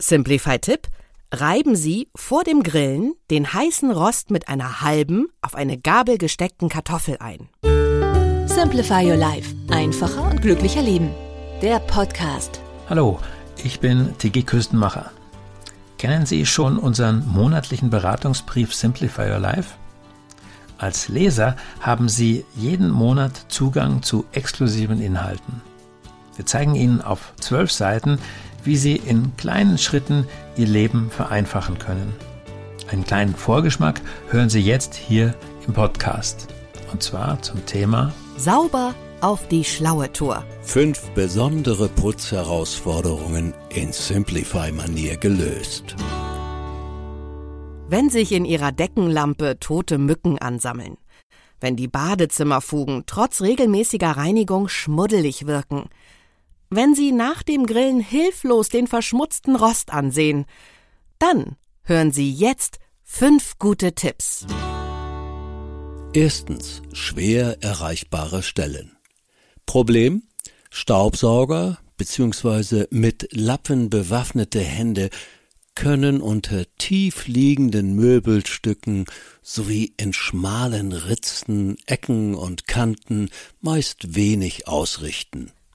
Simplify-Tipp: Reiben Sie vor dem Grillen den heißen Rost mit einer halben auf eine Gabel gesteckten Kartoffel ein. Simplify Your Life. Einfacher und glücklicher Leben. Der Podcast. Hallo, ich bin Tigi Küstenmacher. Kennen Sie schon unseren monatlichen Beratungsbrief Simplify Your Life? Als Leser haben Sie jeden Monat Zugang zu exklusiven Inhalten. Wir zeigen Ihnen auf zwölf Seiten, wie Sie in kleinen Schritten Ihr Leben vereinfachen können. Einen kleinen Vorgeschmack hören Sie jetzt hier im Podcast. Und zwar zum Thema Sauber auf die schlaue Tour. Fünf besondere Putzherausforderungen in Simplify-Manier gelöst. Wenn sich in Ihrer Deckenlampe tote Mücken ansammeln, wenn die Badezimmerfugen trotz regelmäßiger Reinigung schmuddelig wirken, wenn Sie nach dem Grillen hilflos den verschmutzten Rost ansehen, dann hören Sie jetzt fünf gute Tipps. Erstens schwer erreichbare Stellen. Problem Staubsauger bzw. mit Lappen bewaffnete Hände können unter tief liegenden Möbelstücken sowie in schmalen Ritzen, Ecken und Kanten meist wenig ausrichten.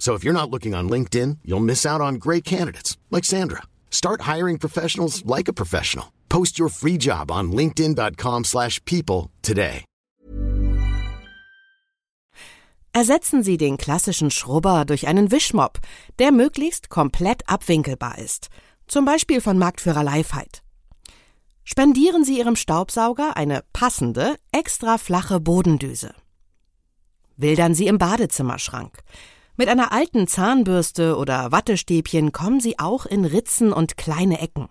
So if you're not looking on LinkedIn, you'll miss out on great candidates like Sandra. Start hiring professionals like a professional. Post your free job on linkedin.com/people today. Ersetzen Sie den klassischen Schrubber durch einen Wischmopp, der möglichst komplett abwinkelbar ist, zum Beispiel von Marktführer Lifeheit. Spendieren Sie Ihrem Staubsauger eine passende, extra flache Bodendüse. Wildern Sie im Badezimmerschrank. Mit einer alten Zahnbürste oder Wattestäbchen kommen Sie auch in Ritzen und kleine Ecken.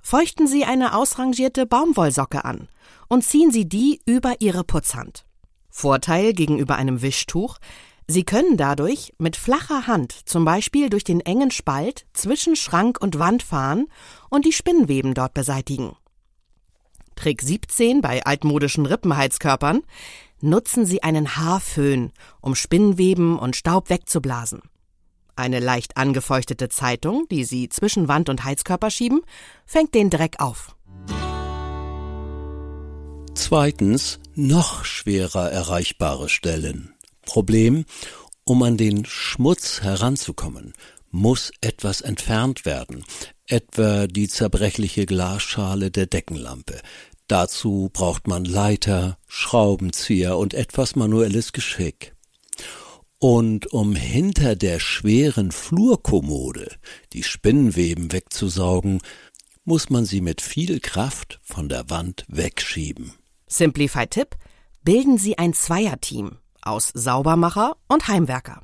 Feuchten Sie eine ausrangierte Baumwollsocke an und ziehen Sie die über Ihre Putzhand. Vorteil gegenüber einem Wischtuch, Sie können dadurch mit flacher Hand zum Beispiel durch den engen Spalt zwischen Schrank und Wand fahren und die Spinnweben dort beseitigen. Trick 17 bei altmodischen Rippenheizkörpern. Nutzen Sie einen Haarföhn, um Spinnweben und Staub wegzublasen. Eine leicht angefeuchtete Zeitung, die Sie zwischen Wand und Heizkörper schieben, fängt den Dreck auf. Zweitens noch schwerer erreichbare Stellen. Problem, um an den Schmutz heranzukommen, muss etwas entfernt werden, etwa die zerbrechliche Glasschale der Deckenlampe. Dazu braucht man Leiter, Schraubenzieher und etwas manuelles Geschick. Und um hinter der schweren Flurkommode die Spinnweben wegzusaugen, muss man sie mit viel Kraft von der Wand wegschieben. Simplify-Tipp: Bilden Sie ein Zweierteam aus Saubermacher und Heimwerker.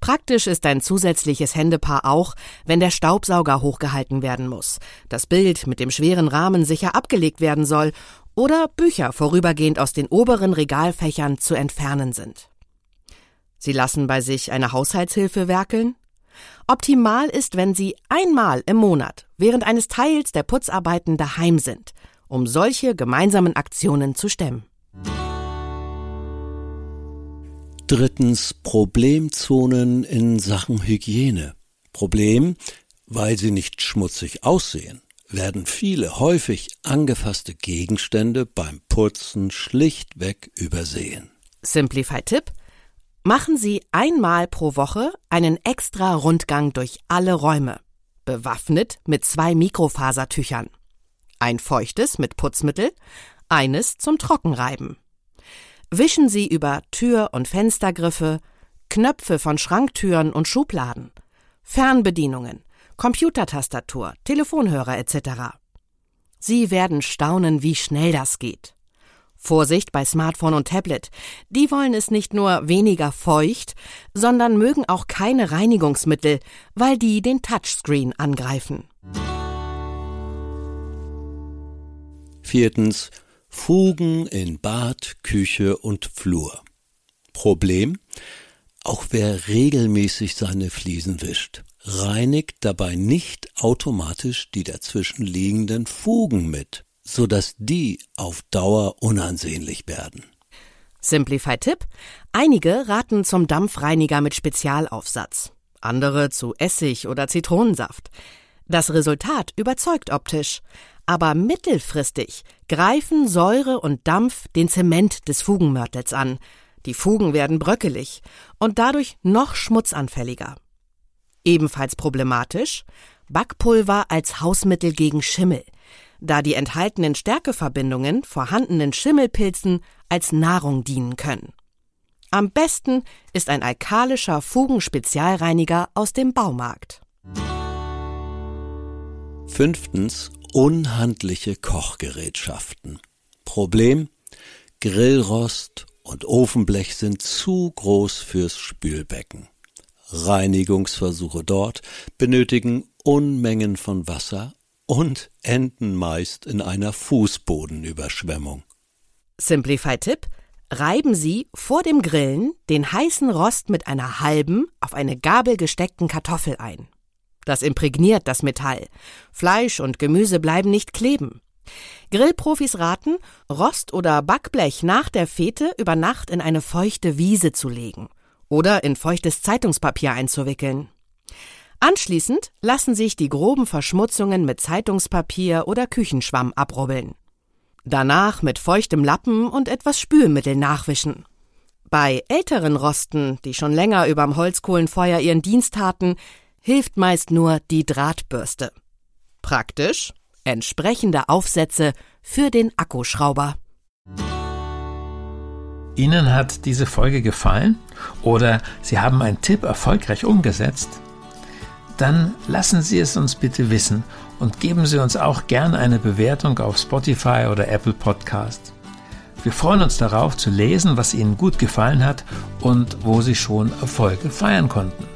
Praktisch ist ein zusätzliches Händepaar auch, wenn der Staubsauger hochgehalten werden muss, das Bild mit dem schweren Rahmen sicher abgelegt werden soll oder Bücher vorübergehend aus den oberen Regalfächern zu entfernen sind. Sie lassen bei sich eine Haushaltshilfe werkeln? Optimal ist, wenn Sie einmal im Monat während eines Teils der Putzarbeiten daheim sind, um solche gemeinsamen Aktionen zu stemmen. Drittens Problemzonen in Sachen Hygiene. Problem, weil sie nicht schmutzig aussehen, werden viele häufig angefasste Gegenstände beim Putzen schlichtweg übersehen. Simplify-Tipp: Machen Sie einmal pro Woche einen extra Rundgang durch alle Räume, bewaffnet mit zwei Mikrofasertüchern. Ein feuchtes mit Putzmittel, eines zum Trockenreiben. Wischen Sie über Tür- und Fenstergriffe, Knöpfe von Schranktüren und Schubladen, Fernbedienungen, Computertastatur, Telefonhörer etc. Sie werden staunen, wie schnell das geht. Vorsicht bei Smartphone und Tablet. Die wollen es nicht nur weniger feucht, sondern mögen auch keine Reinigungsmittel, weil die den Touchscreen angreifen. Viertens Fugen in Bad, Küche und Flur. Problem? Auch wer regelmäßig seine Fliesen wischt, reinigt dabei nicht automatisch die dazwischen liegenden Fugen mit, so dass die auf Dauer unansehnlich werden. Simplify-Tipp: Einige raten zum Dampfreiniger mit Spezialaufsatz, andere zu Essig oder Zitronensaft. Das Resultat überzeugt optisch, aber mittelfristig greifen Säure und Dampf den Zement des Fugenmörtels an. Die Fugen werden bröckelig und dadurch noch schmutzanfälliger. Ebenfalls problematisch Backpulver als Hausmittel gegen Schimmel, da die enthaltenen Stärkeverbindungen vorhandenen Schimmelpilzen als Nahrung dienen können. Am besten ist ein alkalischer Fugenspezialreiniger aus dem Baumarkt. Fünftens unhandliche Kochgerätschaften. Problem Grillrost und Ofenblech sind zu groß fürs Spülbecken. Reinigungsversuche dort benötigen Unmengen von Wasser und enden meist in einer Fußbodenüberschwemmung. Simplify-Tipp: Reiben Sie vor dem Grillen den heißen Rost mit einer halben auf eine Gabel gesteckten Kartoffel ein. Das imprägniert das Metall. Fleisch und Gemüse bleiben nicht kleben. Grillprofis raten, Rost oder Backblech nach der Fete über Nacht in eine feuchte Wiese zu legen oder in feuchtes Zeitungspapier einzuwickeln. Anschließend lassen sich die groben Verschmutzungen mit Zeitungspapier oder Küchenschwamm abrubbeln. Danach mit feuchtem Lappen und etwas Spülmittel nachwischen. Bei älteren Rosten, die schon länger überm Holzkohlenfeuer ihren Dienst taten, hilft meist nur die Drahtbürste. Praktisch entsprechende Aufsätze für den Akkuschrauber. Ihnen hat diese Folge gefallen oder Sie haben einen Tipp erfolgreich umgesetzt? Dann lassen Sie es uns bitte wissen und geben Sie uns auch gerne eine Bewertung auf Spotify oder Apple Podcast. Wir freuen uns darauf zu lesen, was Ihnen gut gefallen hat und wo Sie schon Erfolge feiern konnten.